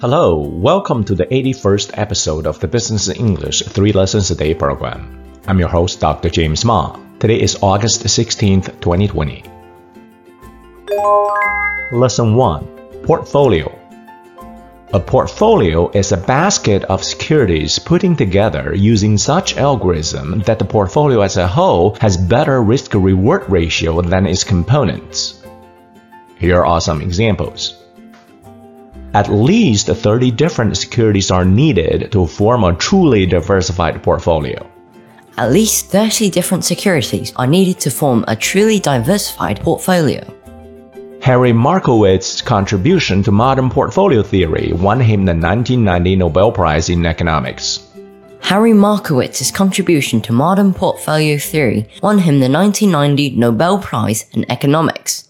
Hello, welcome to the 81st episode of the Business in English 3 Lessons a Day program. I'm your host, Dr. James Ma. Today is August 16th, 2020. Lesson 1 Portfolio A portfolio is a basket of securities putting together using such algorithm that the portfolio as a whole has better risk-reward ratio than its components. Here are some examples. At least 30 different securities are needed to form a truly diversified portfolio. At least 30 different securities are needed to form a truly diversified portfolio. Harry Markowitz's contribution to modern portfolio theory won him the 1990 Nobel Prize in Economics. Harry Markowitz's contribution to modern portfolio theory won him the 1990 Nobel Prize in Economics.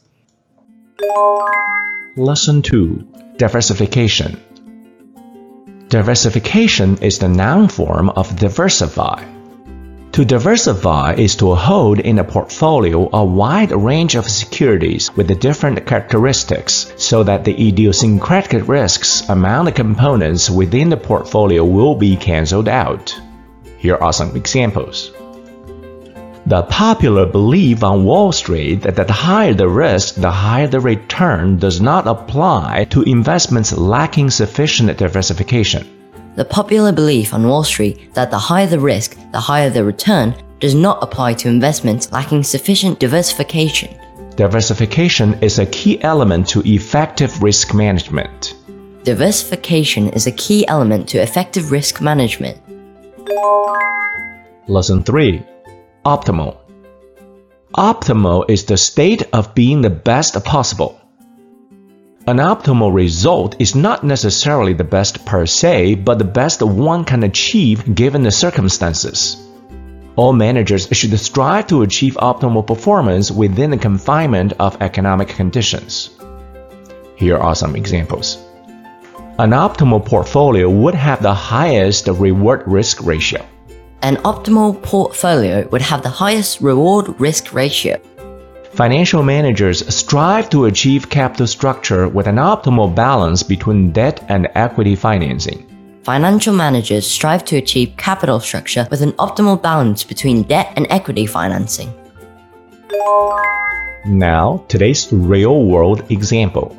Lesson 2 Diversification Diversification is the noun form of diversify. To diversify is to hold in a portfolio a wide range of securities with different characteristics so that the idiosyncratic risks among the components within the portfolio will be cancelled out. Here are some examples. The popular belief on Wall Street that the higher the risk, the higher the return does not apply to investments lacking sufficient diversification. The popular belief on Wall Street that the higher the risk, the higher the return does not apply to investments lacking sufficient diversification. Diversification is a key element to effective risk management. Diversification is a key element to effective risk management. Lesson 3 Optimal. Optimal is the state of being the best possible. An optimal result is not necessarily the best per se, but the best one can achieve given the circumstances. All managers should strive to achieve optimal performance within the confinement of economic conditions. Here are some examples. An optimal portfolio would have the highest reward risk ratio. An optimal portfolio would have the highest reward risk ratio. Financial managers strive to achieve capital structure with an optimal balance between debt and equity financing. Financial managers strive to achieve capital structure with an optimal balance between debt and equity financing. Now, today's real world example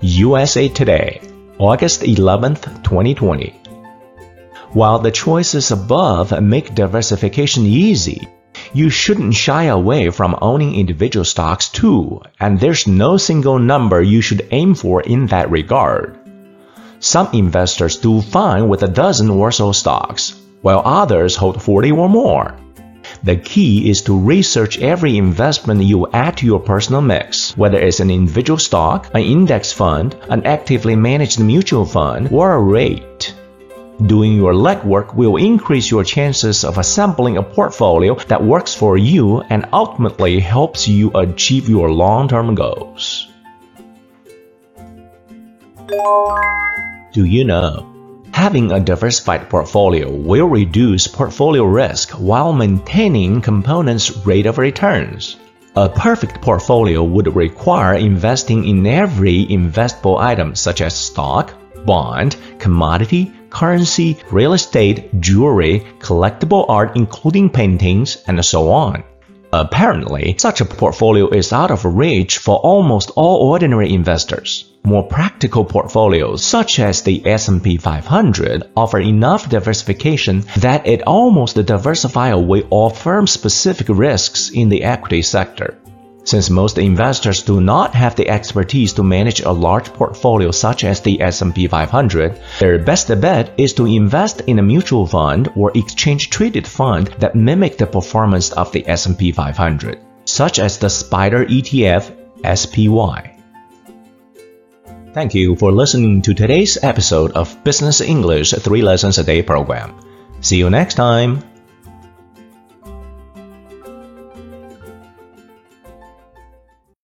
USA Today, August 11th, 2020. While the choices above make diversification easy, you shouldn't shy away from owning individual stocks too, and there's no single number you should aim for in that regard. Some investors do fine with a dozen or so stocks, while others hold 40 or more. The key is to research every investment you add to your personal mix, whether it's an individual stock, an index fund, an actively managed mutual fund, or a REIT. Doing your legwork will increase your chances of assembling a portfolio that works for you and ultimately helps you achieve your long term goals. Do you know? Having a diversified portfolio will reduce portfolio risk while maintaining components' rate of returns. A perfect portfolio would require investing in every investable item such as stock, bond, commodity, currency, real estate, jewelry, collectible art including paintings, and so on. Apparently, such a portfolio is out of reach for almost all ordinary investors. More practical portfolios, such as the S&P 500, offer enough diversification that it almost diversifies away all firm-specific risks in the equity sector. Since most investors do not have the expertise to manage a large portfolio such as the S&P 500, their best bet is to invest in a mutual fund or exchange-traded fund that mimic the performance of the S&P 500, such as the SPDR ETF SPY. Thank you for listening to today's episode of Business English 3 Lessons a Day program. See you next time.